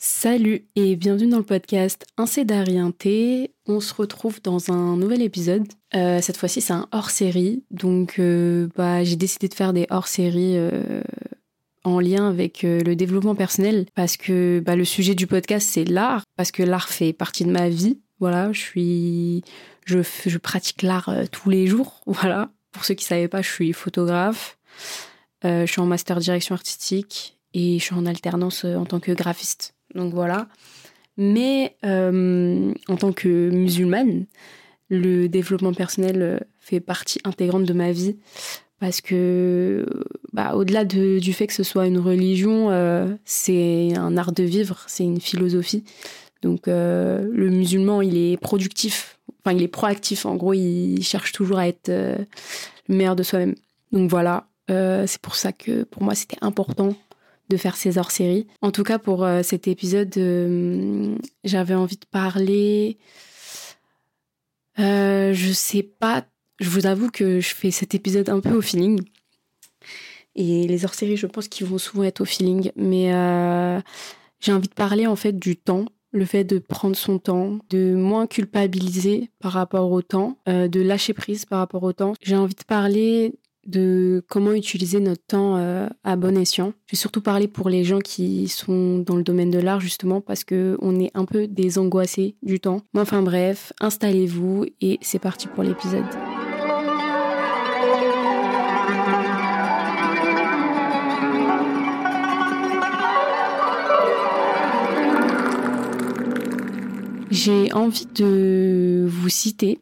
Salut et bienvenue dans le podcast Un. On se retrouve dans un nouvel épisode. Euh, cette fois-ci, c'est un hors-série. Donc, euh, bah, j'ai décidé de faire des hors-séries euh, en lien avec le développement personnel parce que bah, le sujet du podcast, c'est l'art. Parce que l'art fait partie de ma vie. Voilà, je suis. Je, je pratique l'art tous les jours. Voilà. Pour ceux qui ne savaient pas, je suis photographe. je suis en master direction artistique et je suis en alternance en tant que graphiste. Donc voilà. Mais euh, en tant que musulmane, le développement personnel euh, fait partie intégrante de ma vie parce que bah, au-delà du fait que ce soit une religion, euh, c'est un art de vivre, c'est une philosophie. Donc le musulman, il est productif, enfin il est proactif. En gros, il cherche toujours à être le meilleur de soi-même. Donc voilà, c'est pour ça que pour moi c'était important de faire ces hors-séries. En tout cas, pour euh, cet épisode, euh, j'avais envie de parler. Euh, je sais pas, je vous avoue que je fais cet épisode un peu au feeling. Et les hors-séries, je pense qu'ils vont souvent être au feeling. Mais j'ai envie de parler en fait du temps le fait de prendre son temps, de moins culpabiliser par rapport au temps, de lâcher prise par rapport au temps. J'ai envie de parler de comment utiliser notre temps euh, à bon escient. Je vais surtout parler pour les gens qui sont dans le domaine de l'art justement parce que on est un peu des angoissés du temps. Mais enfin bref, installez-vous et c'est parti pour l'épisode. J'ai envie de vous citer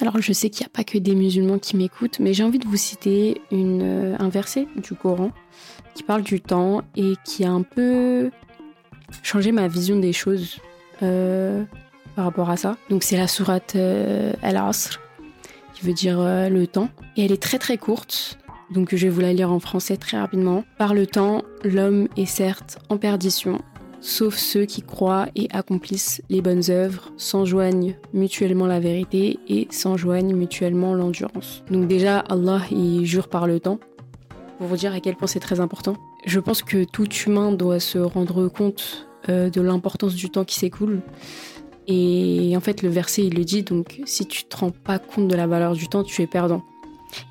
alors je sais qu'il n'y a pas que des musulmans qui m'écoutent, mais j'ai envie de vous citer euh, un verset du Coran qui parle du temps et qui a un peu changé ma vision des choses euh, par rapport à ça. Donc c'est la sourate euh, Al-Asr, qui veut dire le temps. Et elle est très très courte, donc je vais vous la lire en français très rapidement. Par le temps, l'homme est certes en perdition, sauf ceux qui croient et accomplissent les bonnes œuvres, s'enjoignent mutuellement la vérité et s'enjoignent mutuellement l'endurance. Donc déjà, Allah, il jure par le temps, pour vous dire à quel point c'est très important. Je pense que tout humain doit se rendre compte euh, de l'importance du temps qui s'écoule. Et en fait, le verset, il le dit, donc si tu te rends pas compte de la valeur du temps, tu es perdant.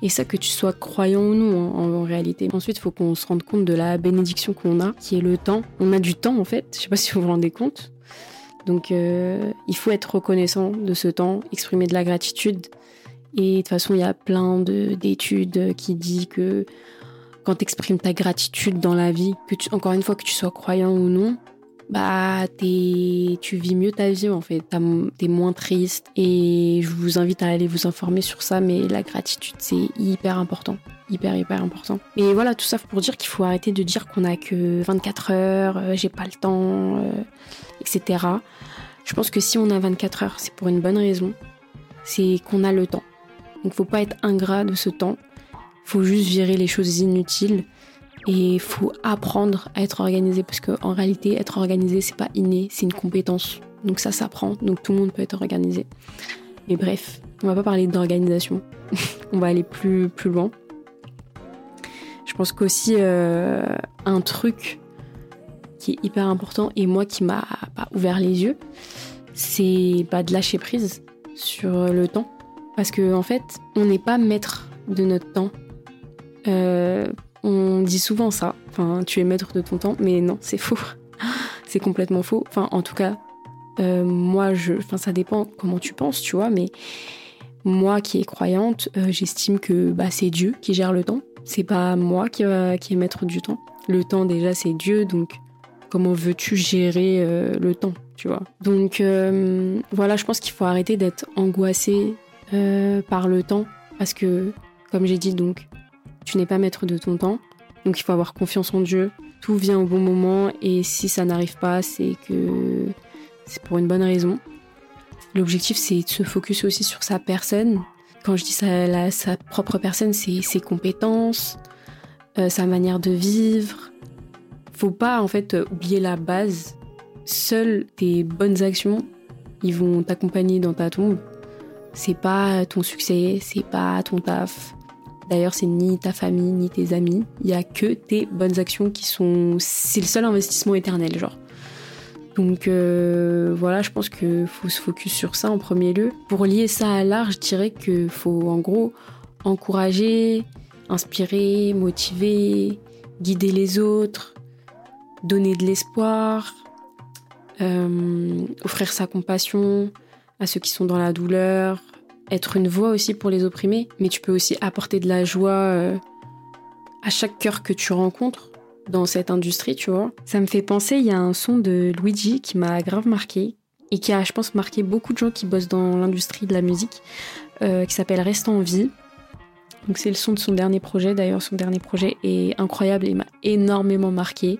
Et ça, que tu sois croyant ou non, en, réalité. Ensuite, il faut qu'on se rende compte de la bénédiction qu'on a, qui est le temps. On a du temps, en fait. Je sais pas si vous vous rendez compte. Donc, euh, il faut être reconnaissant de ce temps, exprimer de la gratitude. Et de toute façon, il y a plein d'études qui disent que quand tu exprimes ta gratitude dans la vie, que encore une fois, que tu sois croyant ou non, bah tu vis mieux ta vie en fait, t'es moins triste et je vous invite à aller vous informer sur ça, mais la gratitude c'est hyper important, hyper hyper important. Et voilà tout ça pour dire qu'il faut arrêter de dire qu'on a que 24 heures, euh, j'ai pas le temps, euh, etc. Je pense que si on a 24 heures, c'est pour une bonne raison, c'est qu'on a le temps. Donc faut pas être ingrat de ce temps, faut juste virer les choses inutiles et il faut apprendre à être organisé parce qu'en réalité, être organisé, c'est pas inné, c'est une compétence. Donc ça s'apprend, donc tout le monde peut être organisé. Mais bref, on va pas parler d'organisation. on va aller plus, plus loin. Je pense qu'aussi euh, un truc qui est hyper important et moi qui m'a pas ouvert les yeux, c'est pas de lâcher prise sur le temps. Parce qu'en en fait, on n'est pas maître de notre temps. Euh, on dit souvent ça, enfin, tu es maître de ton temps, mais non, c'est faux. c'est complètement faux. Enfin, en tout cas, euh, moi, je, enfin, ça dépend comment tu penses, tu vois, mais moi qui est croyante, euh, j'estime que bah, c'est Dieu qui gère le temps. C'est pas moi qui, qui est maître du temps. Le temps, déjà, c'est Dieu, donc comment veux-tu gérer euh, le temps, tu vois? Donc voilà, je pense qu'il faut arrêter d'être angoissé par le temps, parce que, comme j'ai dit, donc tu n'es pas maître de ton temps. Donc il faut avoir confiance en Dieu. Tout vient au bon moment et si ça n'arrive pas, c'est que c'est pour une bonne raison. L'objectif, c'est de se focus aussi sur sa personne. Quand je dis sa, propre personne, c'est ses compétences, euh, sa manière de vivre. Faut pas en fait oublier la base. Seules tes bonnes actions, ils vont t'accompagner dans ta tombe. C'est pas ton succès, c'est pas ton taf, D'ailleurs, c'est ni ta famille, ni tes amis. Il y a que tes bonnes actions qui sont. C'est le seul investissement éternel, genre. Donc euh, voilà, je pense qu'il faut se focus sur ça en premier lieu. Pour lier ça à l'art, je dirais qu'il faut en gros encourager, inspirer, motiver, guider les autres, donner de l'espoir, euh, offrir sa compassion à ceux qui sont dans la douleur, être une voix aussi pour les opprimés, mais tu peux aussi apporter de la joie euh, à chaque cœur que tu rencontres dans cette industrie, tu vois. Ça me fait penser, il y a un son de Luigi qui m'a grave marqué et qui a, je pense, marqué beaucoup de gens qui bossent dans l'industrie de la musique, euh, qui s'appelle Reste en vie. Donc c'est le son de son dernier projet, d'ailleurs son dernier projet est incroyable et m'a énormément marqué.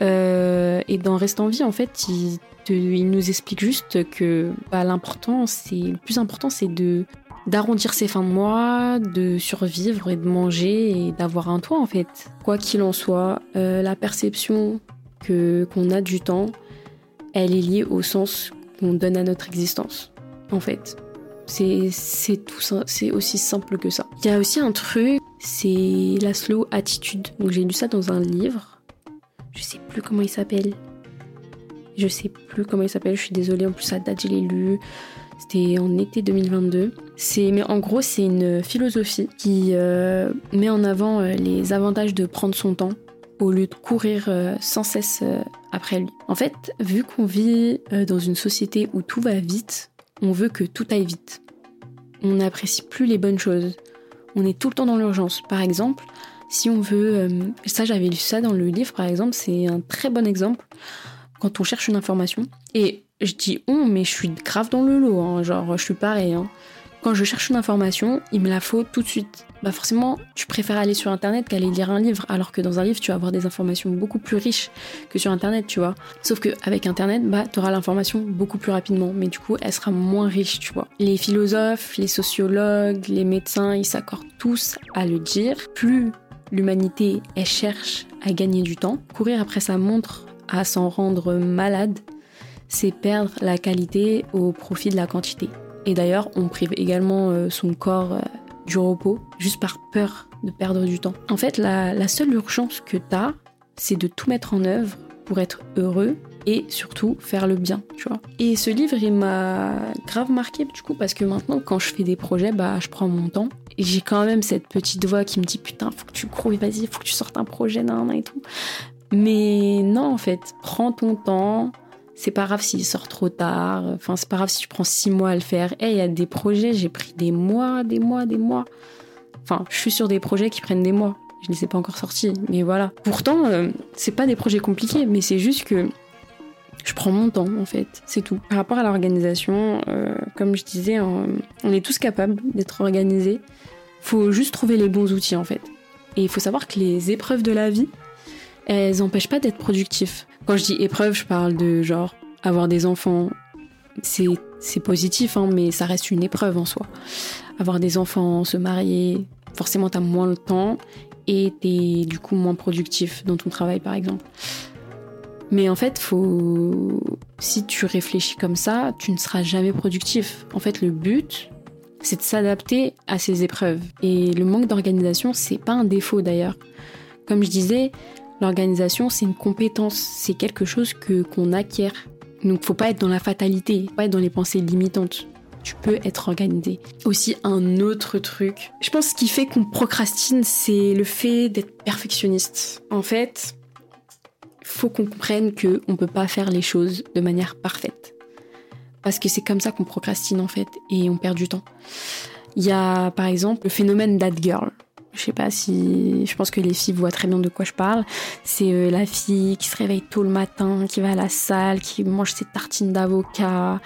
Euh, et dans Reste en vie, en fait, il, il nous explique juste que bah, l'important, c'est le plus important, c'est de d'arrondir ses fins de mois, de survivre et de manger et d'avoir un toit en fait. Quoi qu'il en soit, euh, la perception que qu'on a du temps, elle est liée au sens qu'on donne à notre existence. En fait, c'est c'est tout c'est aussi simple que ça. Il y a aussi un truc, c'est la slow attitude. Donc j'ai lu ça dans un livre. Je sais plus comment il s'appelle. Je sais plus comment il s'appelle, je suis désolée, en plus ça date, je l'ai lu. C'était en été 2022. C'est, mais en gros, c'est une philosophie qui euh, met en avant euh, les avantages de prendre son temps au lieu de courir euh, sans cesse après lui. En fait, vu qu'on vit dans une société où tout va vite, on veut que tout aille vite. On n'apprécie plus les bonnes choses. On est tout le temps dans l'urgence. Par exemple, si on veut, ça j'avais lu ça dans le livre par exemple, c'est un très bon exemple quand on cherche une information. Et je dis on, mais je suis grave dans le lot, hein, genre je suis pareil. Hein. Quand je cherche une information, il me la faut tout de suite. Bah forcément, tu préfères aller sur internet qu'aller lire un livre, alors que dans un livre, tu vas avoir des informations beaucoup plus riches que sur internet, tu vois. Sauf qu'avec internet, bah tu auras l'information beaucoup plus rapidement, mais du coup, elle sera moins riche, tu vois. Les philosophes, les sociologues, les médecins, ils s'accordent tous à le dire. Plus l'humanité, elle cherche à gagner du temps, courir après sa montre à s'en rendre malade, c'est perdre la qualité au profit de la quantité. Et d'ailleurs, on prive également euh, son corps euh, du repos juste par peur de perdre du temps. En fait, la, seule urgence que tu as, c'est de tout mettre en œuvre pour être heureux et surtout faire le bien, tu vois. Et ce livre, il m'a grave marqué du coup parce que maintenant, quand je fais des projets, bah, je prends mon temps. Et j'ai quand même cette petite voix qui me dit putain, faut que tu cours, vas-y, faut que tu sortes un projet, nan, et tout. Mais non, en fait, prends ton temps. C'est pas grave s'il sort trop tard. Enfin, c'est pas grave si tu prends six mois à le faire. Eh, il y a des projets, j'ai pris des mois, des mois, des mois. Enfin, je suis sur des projets qui prennent des mois. Je ne les ai pas encore sortis, mais voilà. Pourtant, euh, c'est pas des projets compliqués, mais c'est juste que je prends mon temps en fait, c'est tout. Par rapport à l'organisation, euh, comme je disais, on est tous capables d'être organisés. Faut juste trouver les bons outils en fait. Et il faut savoir que les épreuves de la vie, elles n'empêchent pas d'être productif. Quand je dis épreuve, je parle de genre avoir des enfants. C'est positif, hein, mais ça reste une épreuve en soi. Avoir des enfants, se marier, forcément t'as moins le temps et t'es du coup moins productif dans ton travail par exemple. Mais en fait, faut si tu réfléchis comme ça, tu ne seras jamais productif. En fait, le but, c'est de s'adapter à ces épreuves. Et le manque d'organisation, c'est pas un défaut d'ailleurs. Comme je disais, L'organisation, c'est une compétence, c'est quelque chose que qu'on acquiert. Donc, faut pas être dans la fatalité, pas être dans les pensées limitantes. Tu peux être organisé. Aussi, un autre truc. Je pense ce qui fait qu'on procrastine, c'est le fait d'être perfectionniste. En fait, faut qu'on comprenne que on peut pas faire les choses de manière parfaite. Parce que c'est comme ça qu'on procrastine en fait et on perd du temps. Il y a par exemple le phénomène that girl. Je sais pas si. Je pense que les filles voient très bien de quoi je parle. C'est euh, la fille qui se réveille tôt le matin, qui va à la salle, qui mange ses tartines d'avocat.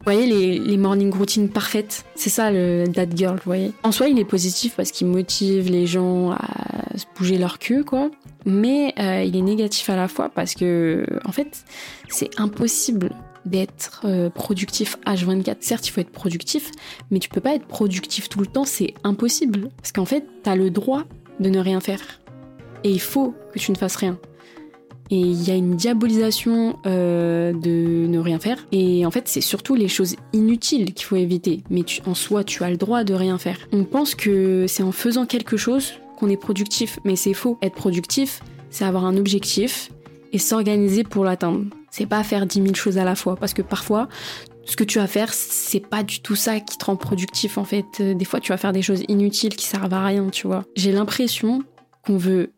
Vous voyez, les, les morning routines parfaites. C'est ça le dad girl, vous voyez. En soi, il est positif parce qu'il motive les gens à se bouger leur queue, quoi. Mais euh, il est négatif à la fois parce que, en fait, c'est impossible d'être euh, productif H24. Certes, il faut être productif, mais tu peux pas être productif tout le temps, c'est impossible. Parce qu'en fait, tu as le droit de ne rien faire. Et il faut que tu ne fasses rien. Et il y a une diabolisation euh, de ne rien faire. Et en fait, c'est surtout les choses inutiles qu'il faut éviter. Mais en soi, tu as le droit de rien faire. On pense que c'est en faisant quelque chose qu'on est productif, mais c'est faux. Être productif, c'est avoir un objectif et s'organiser pour l'atteindre. C'est pas faire 10 000 choses à la fois. Parce que parfois, ce que tu vas faire, c'est pas du tout ça qui te rend productif en fait. Des fois, tu vas faire des choses inutiles qui servent à rien, tu vois. J'ai l'impression qu'on veut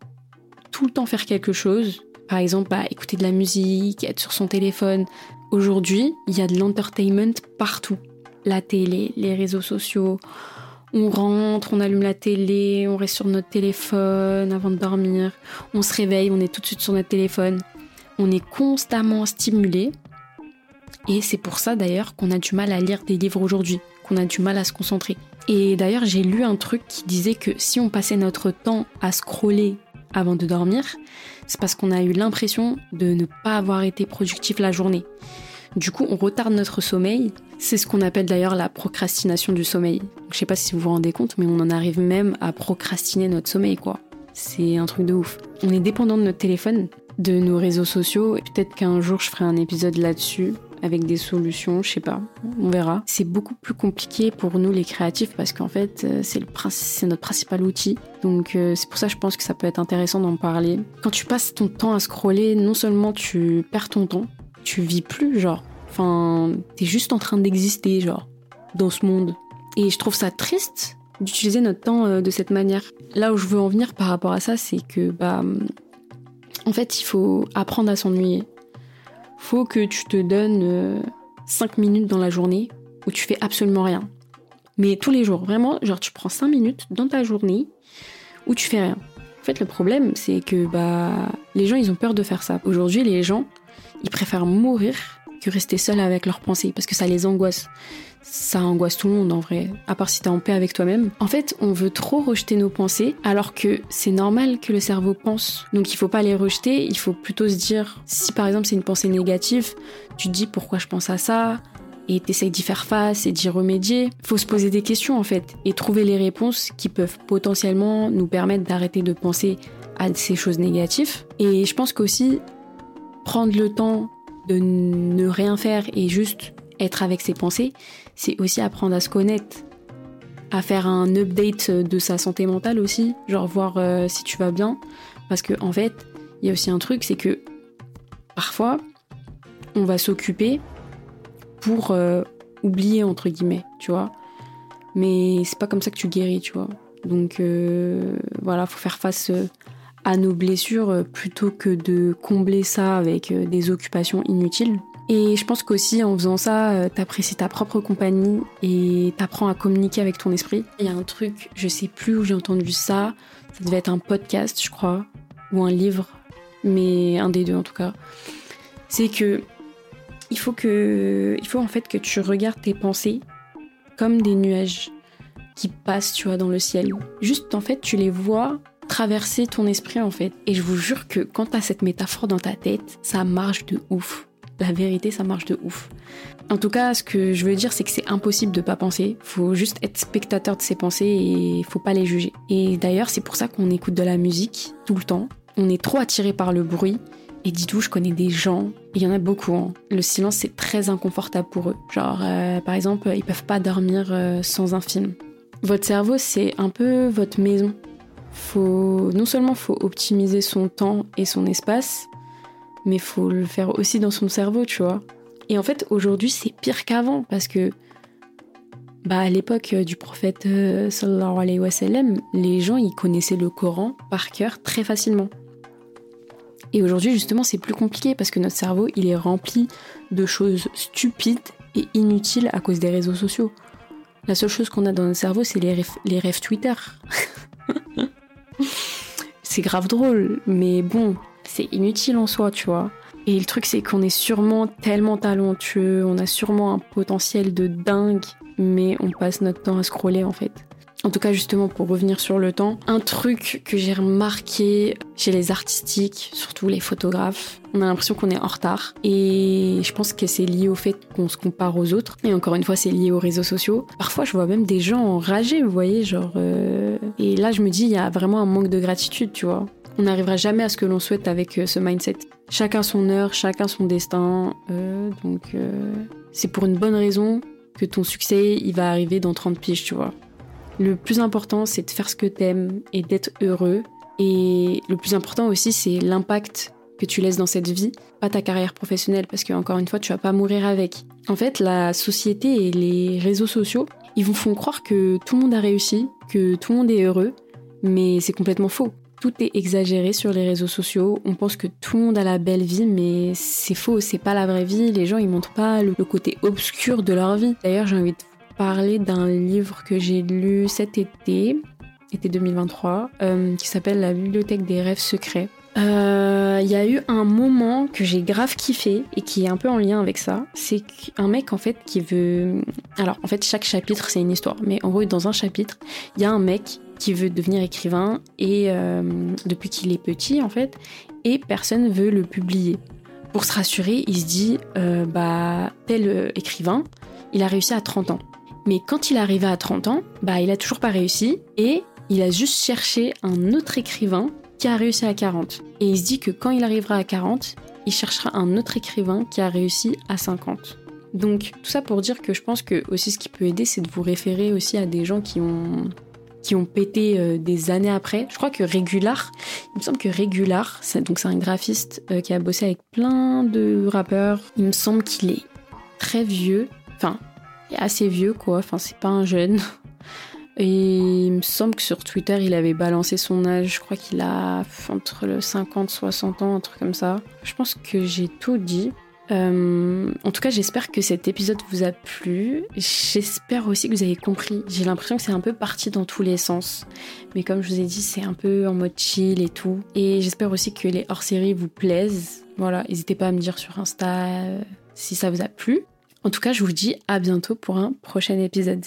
tout le temps faire quelque chose. Par exemple, bah, écouter de la musique, être sur son téléphone. Aujourd'hui, il y a de l'entertainment partout. La télé, les réseaux sociaux. On rentre, on allume la télé, on reste sur notre téléphone avant de dormir. On se réveille, on est tout de suite sur notre téléphone. On est constamment stimulé. Et c'est pour ça d'ailleurs qu'on a du mal à lire des livres aujourd'hui, qu'on a du mal à se concentrer. Et d'ailleurs, j'ai lu un truc qui disait que si on passait notre temps à scroller avant de dormir, c'est parce qu'on a eu l'impression de ne pas avoir été productif la journée. Du coup, on retarde notre sommeil. C'est ce qu'on appelle d'ailleurs la procrastination du sommeil. Je sais pas si vous vous rendez compte, mais on en arrive même à procrastiner notre sommeil, quoi. C'est un truc de ouf. On est dépendant de notre téléphone, de nos réseaux sociaux. Et peut-être qu'un jour, je ferai un épisode là-dessus avec des solutions, je sais pas, on verra. C'est beaucoup plus compliqué pour nous les créatifs parce qu'en fait euh, c'est, notre principal outil. Donc euh, c'est pour ça que je pense que ça peut être intéressant d'en parler. Quand tu passes ton temps à scroller, non seulement tu perds ton temps, tu vis plus genre. Enfin, t'es juste en train d'exister genre dans ce monde. Et je trouve ça triste d'utiliser notre temps euh, de cette manière. Là où je veux en venir par rapport à ça, c'est que bah en fait, il faut apprendre à s'ennuyer faut que tu te donnes 5 euh, minutes dans la journée où tu fais absolument rien. Mais tous les jours, vraiment, genre tu prends 5 minutes dans ta journée où tu fais rien. En fait, le problème, c'est que bah les gens, ils ont peur de faire ça. Aujourd'hui, les gens, ils préfèrent mourir que rester seuls avec leurs pensées parce que ça les angoisse ça angoisse tout le monde en vrai, à part si t'es en paix avec toi-même. En fait, on veut trop rejeter nos pensées, alors que c'est normal que le cerveau pense. Donc il faut pas les rejeter, il faut plutôt se dire, si par exemple c'est une pensée négative, tu te dis pourquoi je pense à ça, et t'essayes d'y faire face et d'y remédier. Faut se poser des questions en fait, et trouver les réponses qui peuvent potentiellement nous permettre d'arrêter de penser à ces choses négatives. Et je pense qu'aussi, prendre le temps de ne rien faire et juste être avec ses pensées, c'est aussi apprendre à se connaître, à faire un update de sa santé mentale aussi, genre voir euh, si tu vas bien. Parce que en fait, il y a aussi un truc, c'est que parfois, on va s'occuper pour euh, oublier entre guillemets, tu vois. Mais c'est pas comme ça que tu guéris, tu vois. Donc euh, voilà, faut faire face à nos blessures plutôt que de combler ça avec des occupations inutiles. Et je pense qu'aussi en faisant ça, euh, t'apprécies ta propre compagnie et t'apprends à communiquer avec ton esprit. Il y a un truc, je sais plus où j'ai entendu ça, ça devait être un podcast, je crois, ou un livre, mais un des deux en tout cas. C'est que il faut que, il faut en fait que tu regardes tes pensées comme des nuages qui passent, tu vois, dans le ciel. Juste en fait, tu les vois traverser ton esprit en fait. Et je vous jure que quand t'as cette métaphore dans ta tête, ça marche de ouf la vérité, ça marche de ouf. En tout cas, ce que je veux dire, c'est que c'est impossible de pas penser. Faut juste être spectateur de ses pensées et faut pas les juger. Et d'ailleurs, c'est pour ça qu'on écoute de la musique tout le temps. On est trop attiré par le bruit. Et dis-toi, je connais des gens, il y en a beaucoup. Hein. Le silence, c'est très inconfortable pour eux. Genre, euh, par exemple, ils peuvent pas dormir euh, sans un film. Votre cerveau, c'est un peu votre maison. Faut, non seulement faut optimiser son temps et son espace, mais faut le faire aussi dans son cerveau, tu vois. Et en fait, aujourd'hui, c'est pire qu'avant parce que bah, à l'époque du prophète euh, sallallahu les gens ils connaissaient le Coran par cœur très facilement. Et aujourd'hui, justement, c'est plus compliqué parce que notre cerveau, il est rempli de choses stupides et inutiles à cause des réseaux sociaux. La seule chose qu'on a dans notre cerveau, c'est les, les rêves Twitter. c'est grave drôle, mais bon, c'est inutile en soi, tu vois. Et le truc, c'est qu'on est sûrement tellement talentueux, on a sûrement un potentiel de dingue, mais on passe notre temps à scroller en fait. En tout cas, justement, pour revenir sur le temps, un truc que j'ai remarqué chez les artistiques, surtout les photographes, on a l'impression qu'on est en retard. Et je pense que c'est lié au fait qu'on se compare aux autres. Et encore une fois, c'est lié aux réseaux sociaux. Parfois, je vois même des gens enragés, vous voyez, genre... Euh, et là, je me dis, il y a vraiment un manque de gratitude, tu vois. On n'arrivera jamais à ce que l'on souhaite avec euh, ce mindset. Chacun son heure, chacun son destin. Euh, donc, c'est pour une bonne raison que ton succès, il va arriver dans 30 piges, tu vois. Le plus important, c'est de faire ce que t'aimes et d'être heureux. Et le plus important aussi, c'est l'impact que tu laisses dans cette vie, pas ta carrière professionnelle, parce que encore une fois, tu vas pas mourir avec. En fait, la société et les réseaux sociaux, ils vous font croire que tout le monde a réussi, que tout le monde est heureux, mais c'est complètement faux. Tout est exagéré sur les réseaux sociaux. On pense que tout le monde a la belle vie, mais c'est faux, c'est pas la vraie vie. Les gens, ils montrent pas le côté obscur de leur vie. D'ailleurs, j'ai envie de parler d'un livre que j'ai lu cet été, été 2023, euh, qui s'appelle La bibliothèque des rêves secrets. Il euh, y a eu un moment que j'ai grave kiffé et qui est un peu en lien avec ça. C'est un mec en fait qui veut. Alors en fait chaque chapitre c'est une histoire, mais en gros dans un chapitre il y a un mec qui veut devenir écrivain et euh, depuis qu'il est petit en fait et personne veut le publier. Pour se rassurer, il se dit bah tel écrivain, il a réussi à 30 ans. Mais quand il est arrivé à 30 ans, bah il a toujours pas réussi et il a juste cherché un autre écrivain qui a réussi à 40. Et il se dit que quand il arrivera à 40, il cherchera un autre écrivain qui a réussi à 50. Donc tout ça pour dire que je pense que aussi ce qui peut aider, c'est de vous référer aussi à des gens qui ont qui ont pété euh, des années après. Je crois que Régular, il me semble que Régular, c'est, donc c'est un graphiste euh, qui a bossé avec plein de rappeurs. Il me semble qu'il est très vieux, enfin, assez vieux quoi. Enfin, c'est pas un jeune. Et il me semble que sur Twitter, il avait balancé son âge. Je crois qu'il a entre le 50 60 ans, un truc comme ça. Je pense que j'ai tout dit. Euh, en tout cas, j'espère que cet épisode vous a plu. J'espère aussi que vous avez compris. J'ai l'impression que c'est un peu parti dans tous les sens. Mais comme je vous ai dit, c'est un peu en mode chill et tout. Et j'espère aussi que les hors-séries vous plaisent. Voilà, n'hésitez pas à me dire sur Insta euh, si ça vous a plu. En tout cas, je vous dis à bientôt pour un prochain épisode.